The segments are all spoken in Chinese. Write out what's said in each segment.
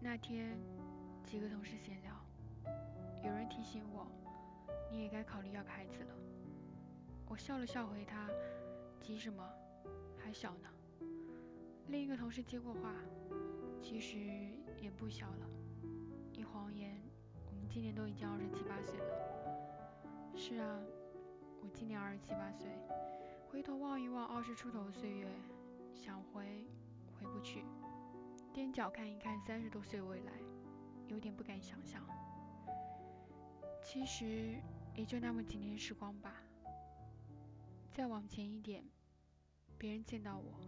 那天，几个同事闲聊，有人提醒我，你也该考虑要个孩子了。我笑了笑回他，急什么？还小呢。另一个同事接过话，其实也不小了。一晃眼，我们今年都已经二十七八岁了。是啊，我今年二十七八岁，回头望一望二十出头的岁月，想回回不去。踮脚看一看三十多岁未来，有点不敢想象。其实也就那么几年时光吧。再往前一点，别人见到我，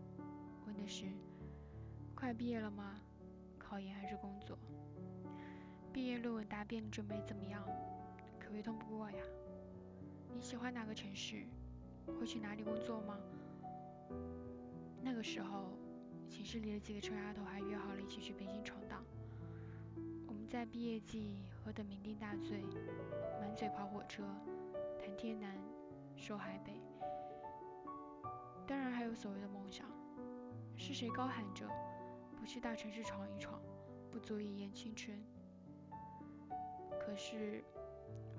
问的是：快毕业了吗？考研还是工作？毕业论文答辩准备怎么样？可别通不过呀？你喜欢哪个城市？会去哪里工作吗？那个时候。寝室里的几个臭丫头还约好了一起去北京闯荡。我们在毕业季喝得酩酊大醉，满嘴跑火车，谈天南，说海北。当然还有所谓的梦想，是谁高喊着不去大城市闯一闯，不足以言青春？可是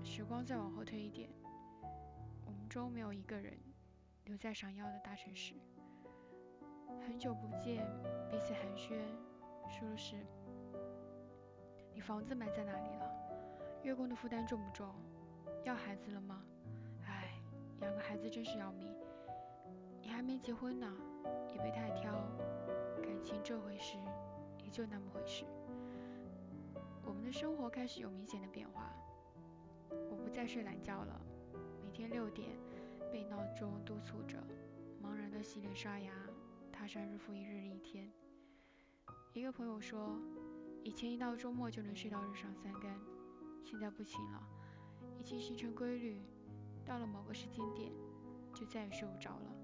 时光再往后推一点，我们中没有一个人留在闪耀的大城市。很久不见，彼此寒暄，说的是你房子买在哪里了？月供的负担重不重？要孩子了吗？唉，养个孩子真是要命。你还没结婚呢，也别太挑，感情这回事也就那么回事。我们的生活开始有明显的变化，我不再睡懒觉了，每天六点被闹钟督促着，茫然的洗脸刷牙。踏上日复一日的一天。一个朋友说，以前一到周末就能睡到日上三竿，现在不行了，已经形成规律，到了某个时间点就再也睡不着了。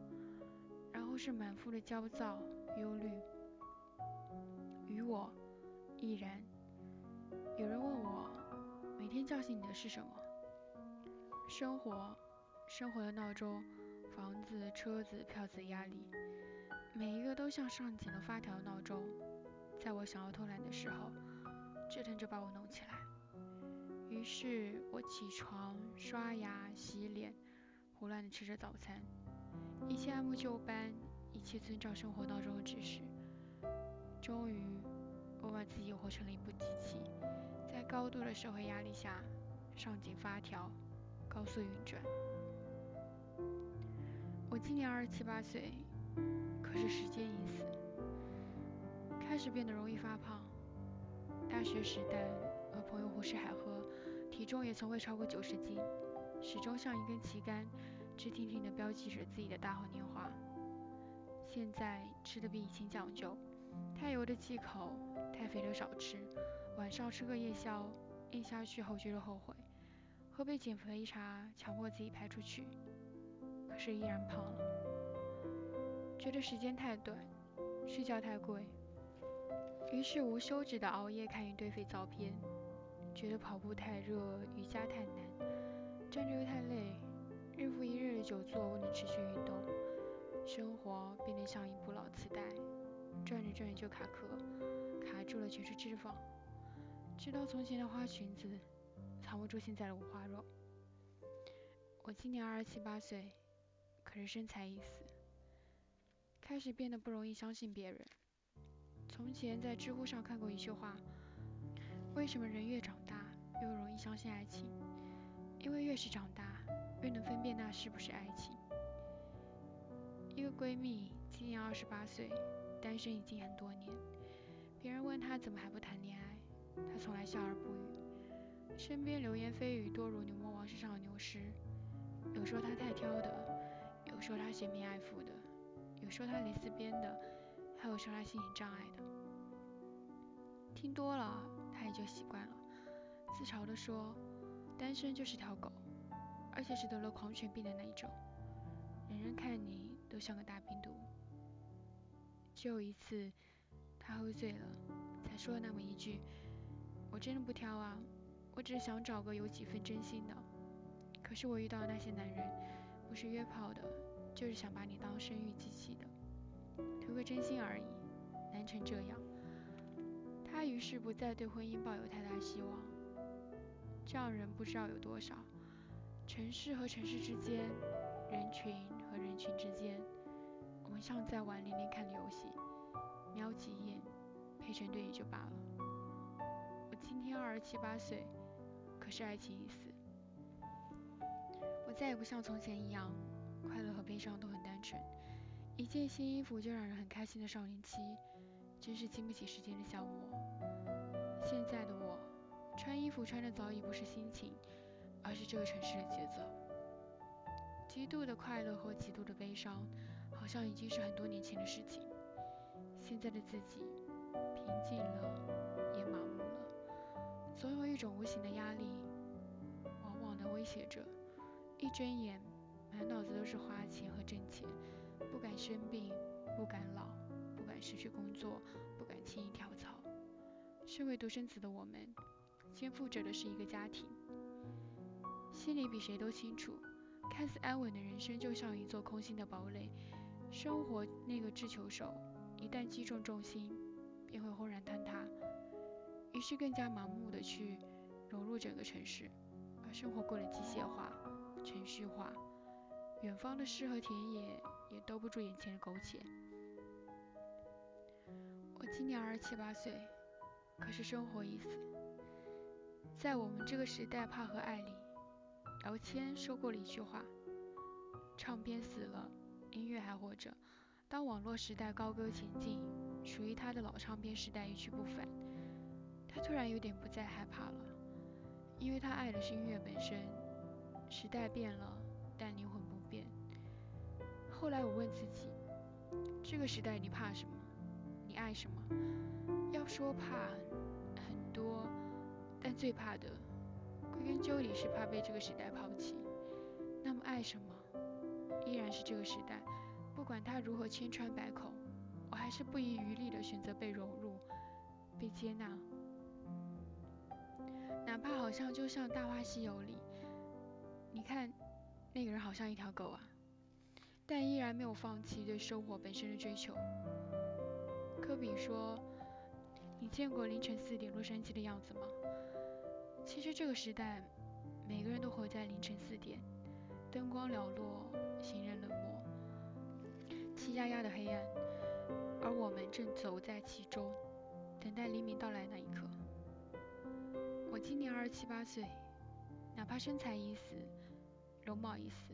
然后是满腹的焦躁、忧虑。与我亦然。有人问我，每天叫醒你的是什么？生活，生活的闹钟，房子、车子、票子、压力。每一个都像上紧了发条的闹钟，在我想要偷懒的时候，折腾着把我弄起来。于是我起床、刷牙、洗脸，胡乱的吃着早餐，一切按部就班，一切遵照生活闹钟的指示。终于，我把自己活成了一部机器，在高度的社会压力下，上紧发条，高速运转。我今年二十七八岁。可是时间已死，开始变得容易发胖。大学时代和朋友胡吃海喝，体重也从未超过九十斤，始终像一根旗杆，直挺挺地标记着自己的大好年华。现在吃的比以前讲究，太油的忌口，太肥的少吃，晚上吃个夜宵，咽下去后觉得后悔，喝杯减肥茶强迫自己排出去，可是依然胖了。觉得时间太短，睡觉太贵，于是无休止的熬夜看一堆废照片。觉得跑步太热，瑜伽太难，站着又太累，日复一日的久坐不能持续运动，生活变得像一部老磁带，转着转着就卡壳，卡住了全是脂肪。直到从前的花裙子藏不住现在的五花肉。我今年二十七八岁，可是身材已死。开始变得不容易相信别人。从前在知乎上看过一句话：为什么人越长大越容易相信爱情？因为越是长大，越能分辨那是不是爱情。一个闺蜜今年二十八岁，单身已经很多年。别人问她怎么还不谈恋爱，她从来笑而不语。身边流言蜚语多如牛魔王身上的牛虱，有说她太挑的，有说她嫌贫爱富的。有说他蕾丝边的，还有说他心理障碍的。听多了，他也就习惯了，自嘲的说：“单身就是条狗，而且是得了狂犬病的那一种，人人看你都像个大病毒。”只有一次，他喝醉了，才说了那么一句：“我真的不挑啊，我只是想找个有几分真心的。可是我遇到的那些男人，不是约炮的。”就是想把你当生育机器的，图个真心而已，难成这样。他于是不再对婚姻抱有太大希望。这样人不知道有多少，城市和城市之间，人群和人群之间，我们像在玩连连看的游戏，瞄几眼，配成对也就罢了。我今天二十七八岁，可是爱情已死。我再也不像从前一样，快乐和悲伤都很单纯。一件新衣服就让人很开心的少年期，真是经不起时间的消磨。现在的我。穿衣服穿的早已不是心情，而是这个城市的节奏。极度的快乐和极度的悲伤，好像已经是很多年前的事情。现在的自己，平静了，也麻木了。总有一种无形的压力，往往的威胁着。一睁眼，满脑子都是花钱和挣钱，不敢生病，不敢老，不敢失去工作，不敢轻易跳槽。身为独生子的我们。肩负着的是一个家庭，心里比谁都清楚，看似安稳的人生就像一座空心的堡垒，生活那个掷球手一旦击中重心，便会轰然坍塌。于是更加盲目的去融入整个城市，把生活过得机械化、程序化，远方的诗和田野也兜不住眼前的苟且。我今年二十七八岁，可是生活已死。在我们这个时代，怕和爱里，姚谦说过了一句话：“唱片死了，音乐还活着。”当网络时代高歌前进，属于他的老唱片时代一去不返，他突然有点不再害怕了，因为他爱的是音乐本身。时代变了，但灵魂。后来我问自己：这个时代你怕什么？你爱什么？要说怕。很多但最怕的，归根究底是怕被这个时代抛弃。那么爱什么，依然是这个时代，不管它如何千疮百孔，我还是不遗余力的选择被融入、被接纳。哪怕好像就像《大话西游》里，你看那个人好像一条狗啊，但依然没有放弃对生活本身的追求。科比说：“你见过凌晨四点洛杉矶的样子吗？”其实这个时代，每个人都活在凌晨四点，灯光寥落，行人冷漠，气压压的黑暗，而我们正走在其中，等待黎明到来那一刻。我今年二十七八岁，哪怕身材已死，容貌已死，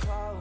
call